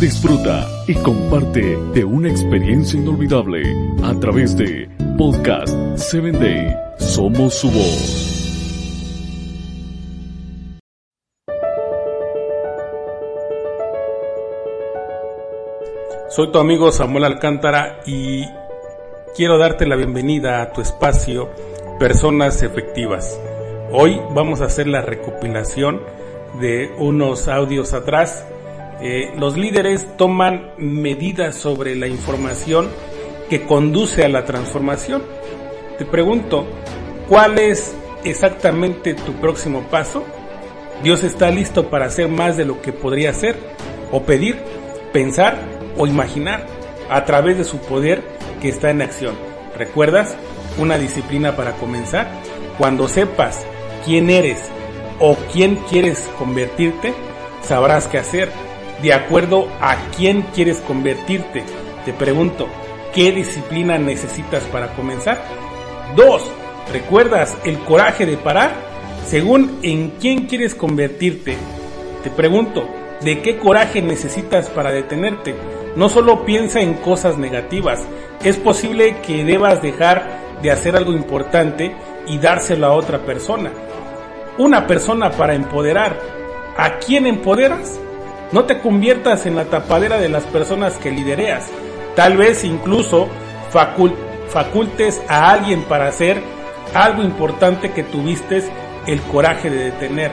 Disfruta y comparte de una experiencia inolvidable a través de Podcast 7 Day. Somos su voz. Soy tu amigo Samuel Alcántara y quiero darte la bienvenida a tu espacio Personas Efectivas. Hoy vamos a hacer la recopilación de unos audios atrás. Eh, los líderes toman medidas sobre la información que conduce a la transformación. Te pregunto, ¿cuál es exactamente tu próximo paso? Dios está listo para hacer más de lo que podría hacer, o pedir, pensar o imaginar a través de su poder que está en acción. ¿Recuerdas? Una disciplina para comenzar. Cuando sepas quién eres o quién quieres convertirte, sabrás qué hacer. De acuerdo a quién quieres convertirte, te pregunto, ¿qué disciplina necesitas para comenzar? 2. ¿Recuerdas el coraje de parar? Según en quién quieres convertirte, te pregunto, ¿de qué coraje necesitas para detenerte? No solo piensa en cosas negativas, es posible que debas dejar de hacer algo importante y dárselo a otra persona. Una persona para empoderar. ¿A quién empoderas? No te conviertas en la tapadera de las personas que lidereas. Tal vez incluso facultes a alguien para hacer algo importante que tuviste el coraje de detener.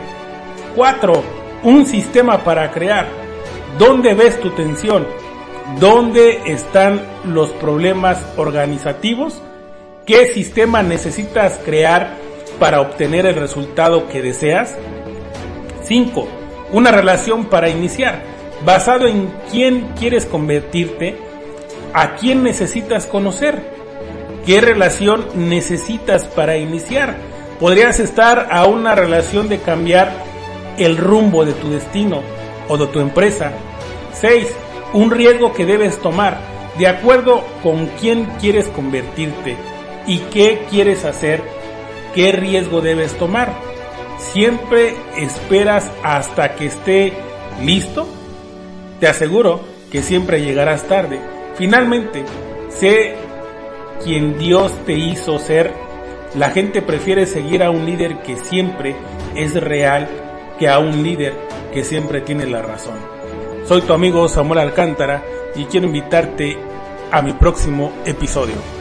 4. Un sistema para crear. ¿Dónde ves tu tensión? ¿Dónde están los problemas organizativos? ¿Qué sistema necesitas crear para obtener el resultado que deseas? 5. Una relación para iniciar, basado en quién quieres convertirte, a quién necesitas conocer, qué relación necesitas para iniciar. Podrías estar a una relación de cambiar el rumbo de tu destino o de tu empresa. 6 un riesgo que debes tomar de acuerdo con quién quieres convertirte y qué quieres hacer, qué riesgo debes tomar. Siempre esperas hasta que esté listo. Te aseguro que siempre llegarás tarde. Finalmente, sé quien Dios te hizo ser. La gente prefiere seguir a un líder que siempre es real que a un líder que siempre tiene la razón. Soy tu amigo Samuel Alcántara y quiero invitarte a mi próximo episodio.